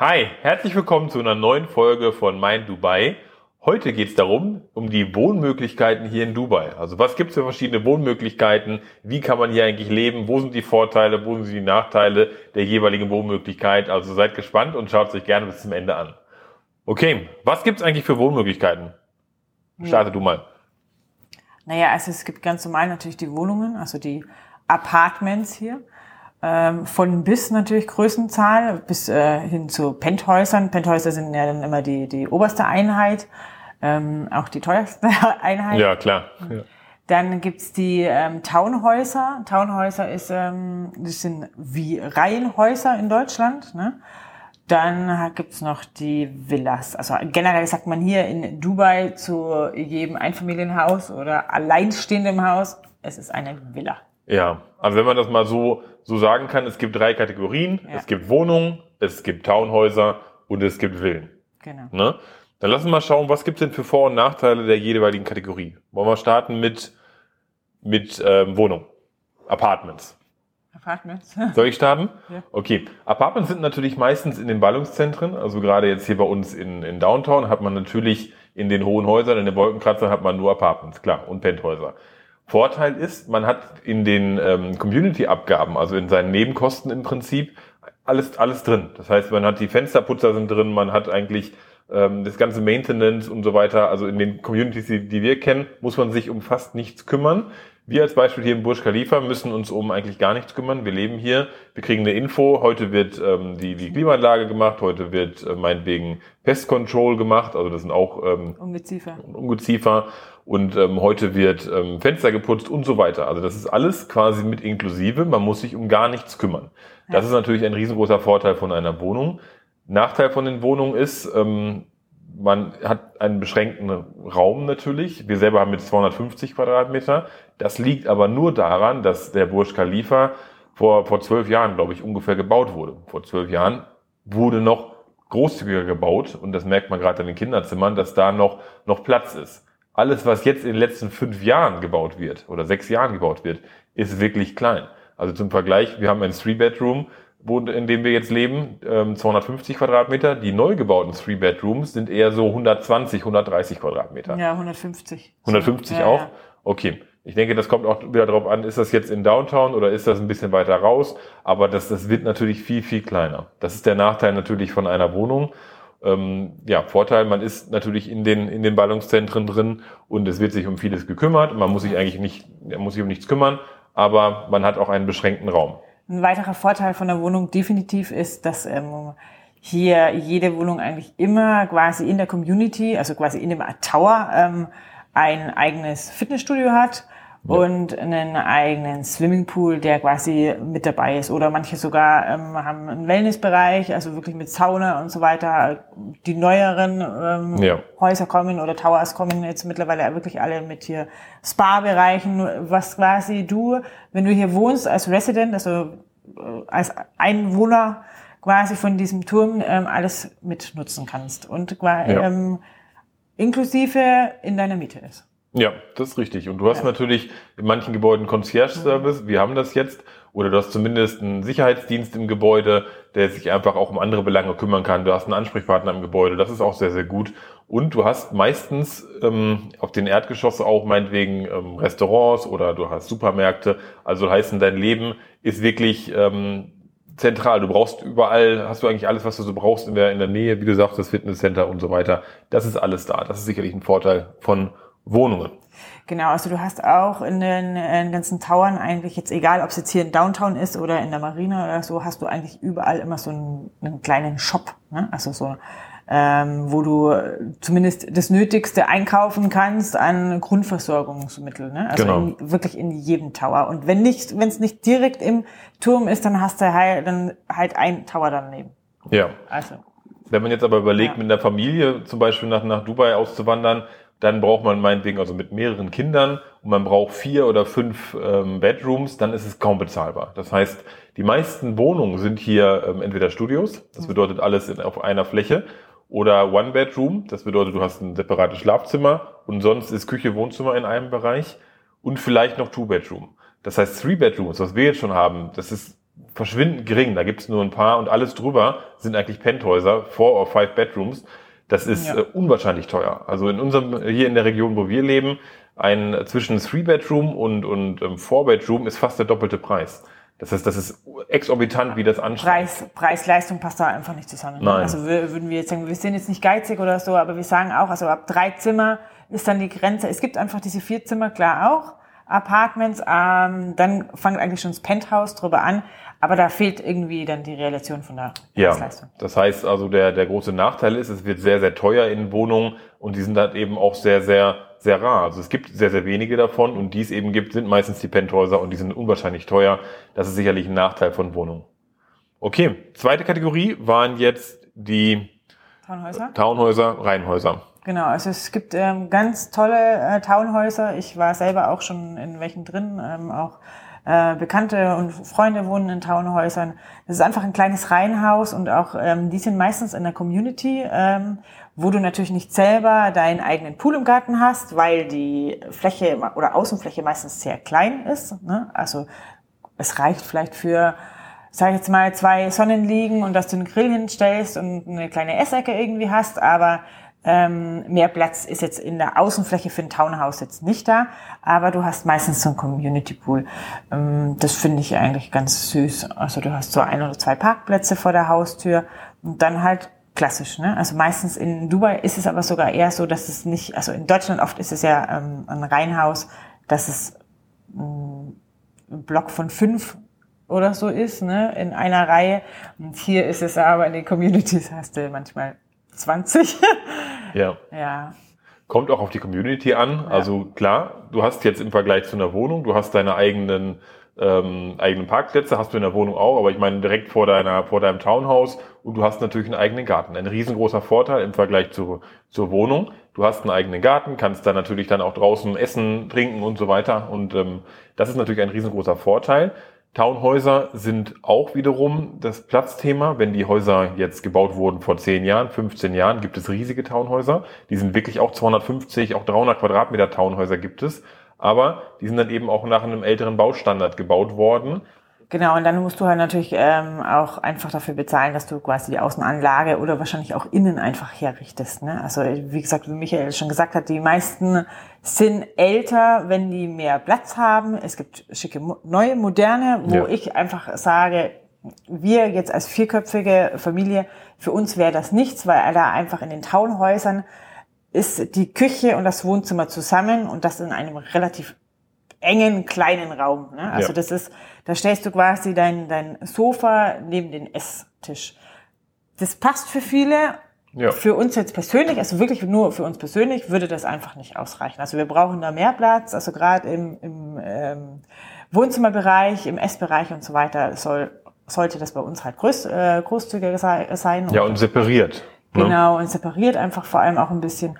Hi, herzlich willkommen zu einer neuen Folge von Mein Dubai. Heute geht es darum, um die Wohnmöglichkeiten hier in Dubai. Also was gibt es für verschiedene Wohnmöglichkeiten? Wie kann man hier eigentlich leben? Wo sind die Vorteile? Wo sind die Nachteile der jeweiligen Wohnmöglichkeit? Also seid gespannt und schaut es euch gerne bis zum Ende an. Okay, was gibt es eigentlich für Wohnmöglichkeiten? Starte ja. du mal. Naja, also es gibt ganz normal natürlich die Wohnungen, also die Apartments hier. Ähm, von bis natürlich Größenzahl bis äh, hin zu Penthäusern. Penthäuser sind ja dann immer die, die oberste Einheit, ähm, auch die teuerste Einheit. Ja, klar. Ja. Dann gibt's die ähm, Townhäuser. Townhäuser ist, ähm, das sind wie Reihenhäuser in Deutschland. Ne? Dann gibt's noch die Villas. Also generell sagt man hier in Dubai zu jedem Einfamilienhaus oder alleinstehendem Haus, es ist eine Villa. Ja, also wenn man das mal so, so sagen kann, es gibt drei Kategorien. Ja. Es gibt Wohnungen, es gibt Townhäuser und es gibt Villen. Genau. Ne? Dann lassen wir mal schauen, was gibt es denn für Vor- und Nachteile der jeweiligen Kategorie. Wollen wir starten mit, mit ähm, Wohnung, Apartments. Apartments. Soll ich starten? Ja. Okay. Apartments sind natürlich meistens in den Ballungszentren. Also gerade jetzt hier bei uns in, in Downtown hat man natürlich in den hohen Häusern, in den Wolkenkratzern hat man nur Apartments, klar, und Penthäuser. Vorteil ist, man hat in den ähm, Community-Abgaben, also in seinen Nebenkosten im Prinzip, alles, alles drin. Das heißt, man hat die Fensterputzer sind drin, man hat eigentlich ähm, das ganze Maintenance und so weiter. Also in den Communities, die, die wir kennen, muss man sich um fast nichts kümmern. Wir als Beispiel hier im Burj Khalifa müssen uns um eigentlich gar nichts kümmern. Wir leben hier, wir kriegen eine Info. Heute wird ähm, die, die Klimaanlage gemacht, heute wird äh, meinetwegen Pest Control gemacht. Also das sind auch ähm, Ungeziefer. Ungeziefer. Und ähm, heute wird ähm, Fenster geputzt und so weiter. Also das ist alles quasi mit inklusive. Man muss sich um gar nichts kümmern. Ja. Das ist natürlich ein riesengroßer Vorteil von einer Wohnung. Nachteil von den Wohnungen ist, ähm, man hat einen beschränkten Raum natürlich. Wir selber haben mit 250 Quadratmeter. Das liegt aber nur daran, dass der Burj Khalifa vor, vor zwölf Jahren, glaube ich, ungefähr gebaut wurde. Vor zwölf Jahren wurde noch großzügiger gebaut und das merkt man gerade in den Kinderzimmern, dass da noch, noch Platz ist. Alles, was jetzt in den letzten fünf Jahren gebaut wird oder sechs Jahren gebaut wird, ist wirklich klein. Also zum Vergleich, wir haben ein Three-Bedroom, wo, in dem wir jetzt leben, 250 ähm, Quadratmeter. Die neu gebauten Three Bedrooms sind eher so 120, 130 Quadratmeter. Ja, 150. 150 ja, auch? Ja. Okay. Ich denke, das kommt auch wieder darauf an, ist das jetzt in Downtown oder ist das ein bisschen weiter raus? Aber das, das wird natürlich viel, viel kleiner. Das ist der Nachteil natürlich von einer Wohnung. Ähm, ja, Vorteil, man ist natürlich in den, in den Ballungszentren drin und es wird sich um vieles gekümmert. Man muss sich eigentlich nicht, man muss sich um nichts kümmern, aber man hat auch einen beschränkten Raum. Ein weiterer Vorteil von der Wohnung definitiv ist, dass ähm, hier jede Wohnung eigentlich immer quasi in der Community, also quasi in dem Tower, ähm, ein eigenes Fitnessstudio hat ja. und einen eigenen Swimmingpool, der quasi mit dabei ist. Oder manche sogar ähm, haben einen Wellnessbereich, also wirklich mit Sauna und so weiter. Die neueren ähm, ja. Häuser kommen oder Towers kommen jetzt mittlerweile wirklich alle mit hier Spa-Bereichen, was quasi du, wenn du hier wohnst als Resident, also äh, als Einwohner quasi von diesem Turm ähm, alles mitnutzen kannst und ja. ähm, inklusive in deiner Miete ist. Ja, das ist richtig. Und du hast ja. natürlich in manchen Gebäuden Concierge-Service. Wir haben das jetzt. Oder du hast zumindest einen Sicherheitsdienst im Gebäude, der sich einfach auch um andere Belange kümmern kann. Du hast einen Ansprechpartner im Gebäude. Das ist auch sehr, sehr gut. Und du hast meistens ähm, auf den Erdgeschossen auch meinetwegen ähm, Restaurants oder du hast Supermärkte. Also heißen, dein Leben ist wirklich ähm, zentral. Du brauchst überall, hast du eigentlich alles, was du so brauchst in der, in der Nähe, wie du sagst, das Fitnesscenter und so weiter. Das ist alles da. Das ist sicherlich ein Vorteil von Wohnungen. Genau, also du hast auch in den, in den ganzen Towern eigentlich jetzt, egal ob es jetzt hier in Downtown ist oder in der Marina oder so, hast du eigentlich überall immer so einen, einen kleinen Shop. Ne? Also so ähm, wo du zumindest das Nötigste einkaufen kannst an Grundversorgungsmitteln. Ne? Also genau. in, wirklich in jedem Tower. Und wenn nicht, wenn es nicht direkt im Turm ist, dann hast du halt, dann halt ein Tower daneben. Ja. Also. Wenn man jetzt aber überlegt, ja. mit einer Familie zum Beispiel nach, nach Dubai auszuwandern, dann braucht man meinetwegen also mit mehreren Kindern und man braucht vier oder fünf ähm, Bedrooms, dann ist es kaum bezahlbar. Das heißt, die meisten Wohnungen sind hier ähm, entweder Studios, das mhm. bedeutet alles in, auf einer Fläche, oder One Bedroom, das bedeutet, du hast ein separates Schlafzimmer und sonst ist Küche, Wohnzimmer in einem Bereich und vielleicht noch Two Bedroom. Das heißt, Three Bedrooms, was wir jetzt schon haben, das ist verschwindend gering. Da gibt es nur ein paar und alles drüber sind eigentlich Penthäuser, four or five bedrooms. Das ist ja. äh, unwahrscheinlich teuer. Also in unserem, hier in der Region, wo wir leben, ein zwischen Three Bedroom und, und ähm, Four Bedroom ist fast der doppelte Preis. Das heißt, das ist exorbitant, wie das anschaut. Preis, Preis-Leistung passt da einfach nicht zusammen. Ne? Nein. Also würden wir jetzt sagen, wir sind jetzt nicht geizig oder so, aber wir sagen auch, also ab drei Zimmer ist dann die Grenze. Es gibt einfach diese vier Zimmer, klar auch, Apartments, ähm, dann fängt eigentlich schon das Penthouse drüber an, aber da fehlt irgendwie dann die Relation von der ja, Das heißt also, der, der große Nachteil ist, es wird sehr, sehr teuer in Wohnungen und die sind dann eben auch sehr, sehr, sehr rar. Also es gibt sehr, sehr wenige davon und die es eben gibt, sind meistens die Penthäuser und die sind unwahrscheinlich teuer. Das ist sicherlich ein Nachteil von Wohnungen. Okay, zweite Kategorie waren jetzt die Townhäuser, Townhäuser Reihenhäuser. Genau, also es gibt ähm, ganz tolle äh, Townhäuser. Ich war selber auch schon in welchen drin, ähm, auch äh, Bekannte und Freunde wohnen in Townhäusern. Das ist einfach ein kleines Reihenhaus und auch ähm, die sind meistens in der Community, ähm, wo du natürlich nicht selber deinen eigenen Pool im Garten hast, weil die Fläche oder Außenfläche meistens sehr klein ist. Ne? Also es reicht vielleicht für sag ich jetzt mal, zwei Sonnenliegen und dass du einen Grill hinstellst und eine kleine Essecke irgendwie hast, aber ähm, mehr Platz ist jetzt in der Außenfläche für ein Townhouse jetzt nicht da, aber du hast meistens so ein Community Pool. Ähm, das finde ich eigentlich ganz süß. Also du hast so ein oder zwei Parkplätze vor der Haustür und dann halt klassisch. Ne? Also meistens in Dubai ist es aber sogar eher so, dass es nicht, also in Deutschland oft ist es ja ähm, ein Reihenhaus, dass es ähm, ein Block von fünf oder so ist, ne, in einer Reihe. Und hier ist es aber in den Communities hast du manchmal 20. ja. Ja. Kommt auch auf die Community an. Ja. Also klar, du hast jetzt im Vergleich zu einer Wohnung, du hast deine eigenen ähm, eigenen Parkplätze, hast du in der Wohnung auch, aber ich meine direkt vor deiner vor deinem Townhouse und du hast natürlich einen eigenen Garten. Ein riesengroßer Vorteil im Vergleich zu, zur Wohnung. Du hast einen eigenen Garten, kannst da natürlich dann auch draußen essen, trinken und so weiter. Und ähm, das ist natürlich ein riesengroßer Vorteil. Townhäuser sind auch wiederum das Platzthema. Wenn die Häuser jetzt gebaut wurden vor 10 Jahren, 15 Jahren, gibt es riesige Townhäuser. Die sind wirklich auch 250, auch 300 Quadratmeter Townhäuser gibt es. Aber die sind dann eben auch nach einem älteren Baustandard gebaut worden. Genau, und dann musst du halt natürlich ähm, auch einfach dafür bezahlen, dass du quasi die Außenanlage oder wahrscheinlich auch innen einfach herrichtest. Ne? Also wie gesagt, wie Michael schon gesagt hat, die meisten sind älter, wenn die mehr Platz haben. Es gibt schicke neue, moderne, wo ja. ich einfach sage, wir jetzt als vierköpfige Familie, für uns wäre das nichts, weil da einfach in den Townhäusern ist die Küche und das Wohnzimmer zusammen und das in einem relativ engen kleinen Raum. Ne? Also ja. das ist, da stellst du quasi dein, dein Sofa neben den Esstisch. Das passt für viele. Ja. Für uns jetzt persönlich, also wirklich nur für uns persönlich, würde das einfach nicht ausreichen. Also wir brauchen da mehr Platz. Also gerade im, im ähm, Wohnzimmerbereich, im Essbereich und so weiter soll, sollte das bei uns halt groß, äh, großzügiger sein. Ja, und separiert. Ne? Genau, und separiert einfach vor allem auch ein bisschen.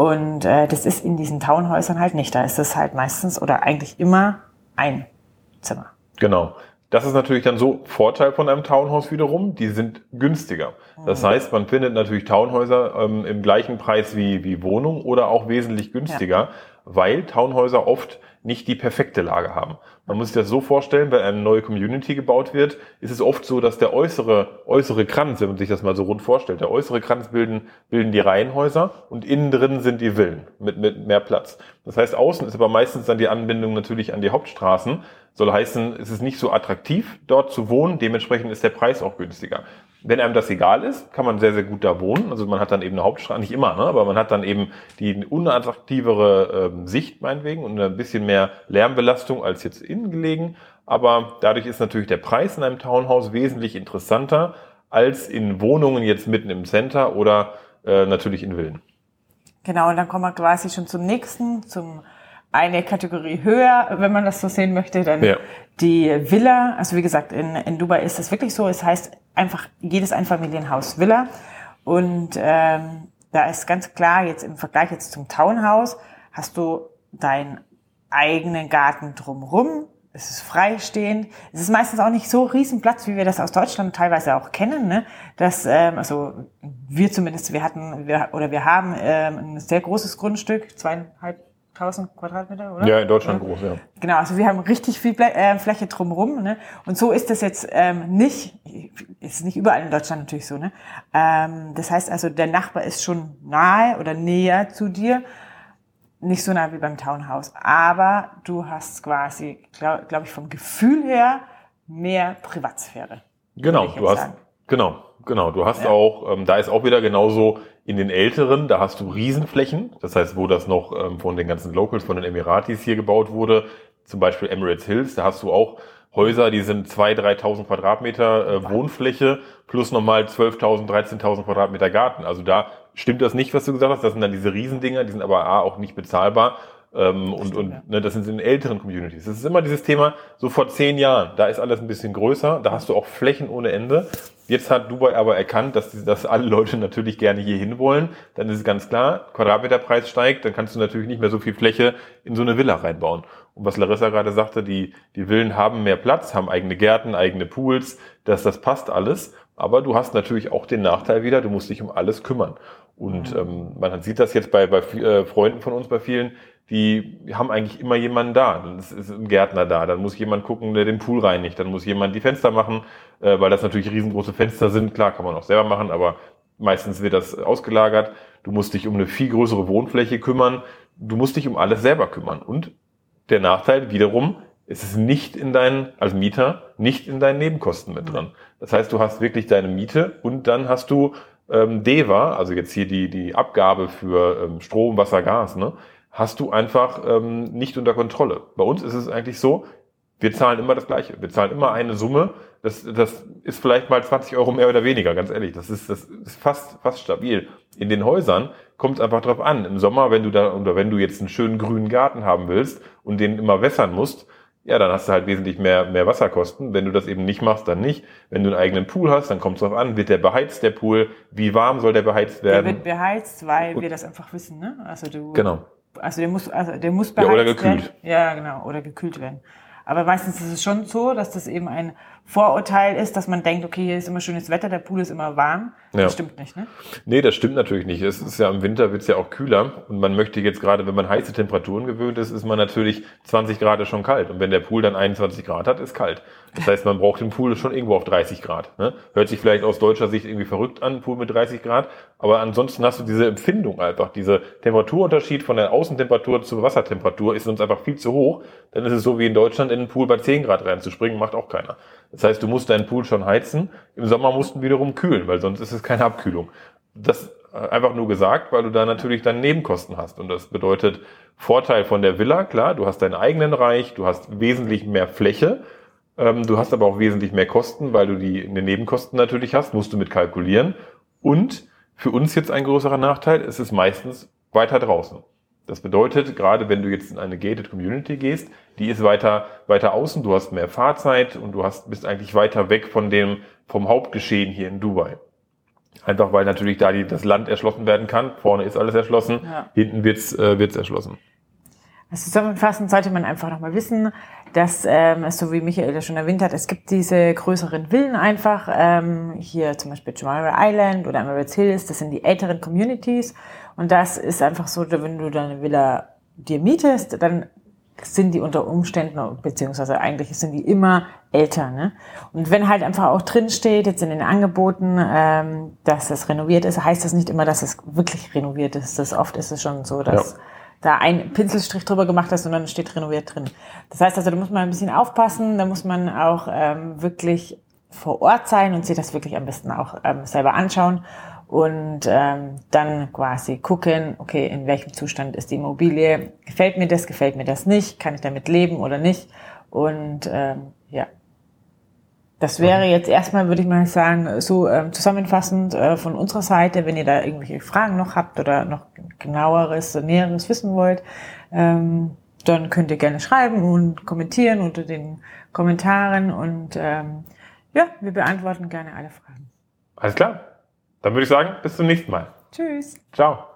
Und äh, das ist in diesen Townhäusern halt nicht. Da ist es halt meistens oder eigentlich immer ein Zimmer. Genau. Das ist natürlich dann so Vorteil von einem Townhouse wiederum, die sind günstiger. Das mhm. heißt, man findet natürlich Townhäuser ähm, im gleichen Preis wie, wie Wohnungen oder auch wesentlich günstiger, ja. Weil Townhäuser oft nicht die perfekte Lage haben. Man muss sich das so vorstellen, wenn eine neue Community gebaut wird, ist es oft so, dass der äußere, äußere Kranz, wenn man sich das mal so rund vorstellt, der äußere Kranz bilden, bilden die Reihenhäuser und innen drin sind die Villen mit, mit mehr Platz. Das heißt, außen ist aber meistens dann die Anbindung natürlich an die Hauptstraßen. Soll heißen, es ist nicht so attraktiv, dort zu wohnen, dementsprechend ist der Preis auch günstiger. Wenn einem das egal ist, kann man sehr, sehr gut da wohnen. Also man hat dann eben eine Hauptstraße, nicht immer, ne? aber man hat dann eben die unattraktivere ähm, Sicht meinetwegen und ein bisschen mehr Lärmbelastung als jetzt innen gelegen. Aber dadurch ist natürlich der Preis in einem Townhouse wesentlich interessanter als in Wohnungen jetzt mitten im Center oder äh, natürlich in Villen. Genau, und dann kommen wir quasi schon zum nächsten, zum eine Kategorie höher, wenn man das so sehen möchte, dann ja. die Villa. Also wie gesagt, in, in Dubai ist es wirklich so. Es heißt einfach jedes Einfamilienhaus Villa. Und ähm, da ist ganz klar, jetzt im Vergleich jetzt zum Townhouse, hast du deinen eigenen Garten drumrum. Es ist freistehend. Es ist meistens auch nicht so riesen Platz, wie wir das aus Deutschland teilweise auch kennen. Ne? Das, ähm, also wir zumindest, wir hatten, wir, oder wir haben ähm, ein sehr großes Grundstück, zweieinhalb 1000 Quadratmeter, oder? Ja, in Deutschland ja. groß, ja. Genau, also wir haben richtig viel äh, Fläche drumherum. Ne? Und so ist das jetzt ähm, nicht, ist nicht überall in Deutschland natürlich so. Ne? Ähm, das heißt also, der Nachbar ist schon nahe oder näher zu dir. Nicht so nah wie beim Townhouse. Aber du hast quasi, glaube glaub ich, vom Gefühl her mehr Privatsphäre. Genau, du hast, sagen. genau, genau. Du hast ja. auch, ähm, da ist auch wieder genauso in den älteren, da hast du Riesenflächen. Das heißt, wo das noch ähm, von den ganzen Locals, von den Emiratis hier gebaut wurde, zum Beispiel Emirates Hills, da hast du auch Häuser, die sind 2.000, 3.000 Quadratmeter äh, Wohnfläche plus nochmal 12.000, 13.000 Quadratmeter Garten. Also da stimmt das nicht, was du gesagt hast. Das sind dann diese Riesendinger, die sind aber A, auch nicht bezahlbar. Ähm, und und ne, das sind in älteren Communities. Das ist immer dieses Thema, so vor zehn Jahren, da ist alles ein bisschen größer, da hast du auch Flächen ohne Ende. Jetzt hat Dubai aber erkannt, dass, dass alle Leute natürlich gerne hier hin wollen. Dann ist es ganz klar, Quadratmeterpreis steigt, dann kannst du natürlich nicht mehr so viel Fläche in so eine Villa reinbauen. Und was Larissa gerade sagte, die, die Villen haben mehr Platz, haben eigene Gärten, eigene Pools, dass das passt alles. Aber du hast natürlich auch den Nachteil wieder, du musst dich um alles kümmern. Und ähm, man sieht das jetzt bei, bei äh, Freunden von uns, bei vielen, die haben eigentlich immer jemanden da. Dann ist, ist ein Gärtner da, dann muss jemand gucken, der den Pool reinigt, dann muss jemand die Fenster machen, äh, weil das natürlich riesengroße Fenster sind. Klar, kann man auch selber machen, aber meistens wird das ausgelagert. Du musst dich um eine viel größere Wohnfläche kümmern. Du musst dich um alles selber kümmern. Und der Nachteil wiederum, es ist nicht in deinen, als Mieter, nicht in deinen Nebenkosten mit drin. Das heißt, du hast wirklich deine Miete und dann hast du ähm, DEWA, also jetzt hier die, die Abgabe für ähm, Strom, Wasser, Gas, ne, hast du einfach ähm, nicht unter Kontrolle. Bei uns ist es eigentlich so, wir zahlen immer das Gleiche. Wir zahlen immer eine Summe. Das, das ist vielleicht mal 20 Euro mehr oder weniger, ganz ehrlich. Das ist, das ist fast, fast stabil. In den Häusern kommt es einfach drauf an. Im Sommer, wenn du da, oder wenn du jetzt einen schönen grünen Garten haben willst und den immer wässern musst, ja, dann hast du halt wesentlich mehr, mehr Wasserkosten. Wenn du das eben nicht machst, dann nicht. Wenn du einen eigenen Pool hast, dann kommt es drauf an, wird der beheizt, der Pool, wie warm soll der beheizt werden? Der wird beheizt, weil und, wir das einfach wissen, ne? Also du. Genau. Also der muss, also der muss beheizt ja, oder gekühlt. werden. Ja, genau, oder gekühlt werden. Aber meistens ist es schon so, dass das eben ein Vorurteil ist, dass man denkt, okay, hier ist immer schönes Wetter, der Pool ist immer warm. Das ja. stimmt nicht, ne? Nee, das stimmt natürlich nicht. Es ist ja im Winter wird es ja auch kühler und man möchte jetzt gerade, wenn man heiße Temperaturen gewöhnt ist, ist man natürlich 20 Grad schon kalt und wenn der Pool dann 21 Grad hat, ist kalt. Das heißt, man braucht den Pool schon irgendwo auf 30 Grad. Ne? Hört sich vielleicht aus deutscher Sicht irgendwie verrückt an, Pool mit 30 Grad, aber ansonsten hast du diese Empfindung einfach, diese Temperaturunterschied von der Außentemperatur zur Wassertemperatur ist uns einfach viel zu hoch. Dann ist es so wie in Deutschland in den Pool bei 10 Grad reinzuspringen, macht auch keiner. Das heißt, du musst deinen Pool schon heizen. Im Sommer musst du wiederum kühlen, weil sonst ist es keine Abkühlung. Das äh, einfach nur gesagt, weil du da natürlich dann Nebenkosten hast. Und das bedeutet Vorteil von der Villa, klar, du hast deinen eigenen Reich, du hast wesentlich mehr Fläche, ähm, du hast aber auch wesentlich mehr Kosten, weil du die, die Nebenkosten natürlich hast, musst du mit kalkulieren. Und für uns jetzt ein größerer Nachteil, es ist meistens weiter draußen. Das bedeutet, gerade wenn du jetzt in eine gated Community gehst, die ist weiter, weiter außen, du hast mehr Fahrzeit und du hast, bist eigentlich weiter weg von dem, vom Hauptgeschehen hier in Dubai. Einfach weil natürlich da die, das Land erschlossen werden kann. Vorne ist alles erschlossen, ja. hinten wird's äh, wird's erschlossen. Also zusammenfassend sollte man einfach nochmal wissen, dass, ähm, so wie Michael ja schon erwähnt hat, es gibt diese größeren Villen einfach, ähm, hier zum Beispiel Jumeirah Island oder Emirates Hills, das sind die älteren Communities und das ist einfach so, wenn du deine Villa dir mietest, dann sind die unter Umständen, beziehungsweise eigentlich sind die immer älter. Ne? Und wenn halt einfach auch drin steht, jetzt in den Angeboten, ähm, dass es renoviert ist, heißt das nicht immer, dass es wirklich renoviert ist. Das oft ist es schon so, dass ja da ein Pinselstrich drüber gemacht hast und dann steht renoviert drin. Das heißt also, da muss man ein bisschen aufpassen, da muss man auch ähm, wirklich vor Ort sein und sich das wirklich am besten auch ähm, selber anschauen und ähm, dann quasi gucken, okay, in welchem Zustand ist die Immobilie, gefällt mir das, gefällt mir das nicht, kann ich damit leben oder nicht und ähm, ja, das wäre jetzt erstmal, würde ich mal sagen, so ähm, zusammenfassend äh, von unserer Seite. Wenn ihr da irgendwelche Fragen noch habt oder noch genaueres, näheres wissen wollt, ähm, dann könnt ihr gerne schreiben und kommentieren unter den Kommentaren und ähm, ja, wir beantworten gerne alle Fragen. Alles klar. Dann würde ich sagen, bis zum nächsten Mal. Tschüss. Ciao.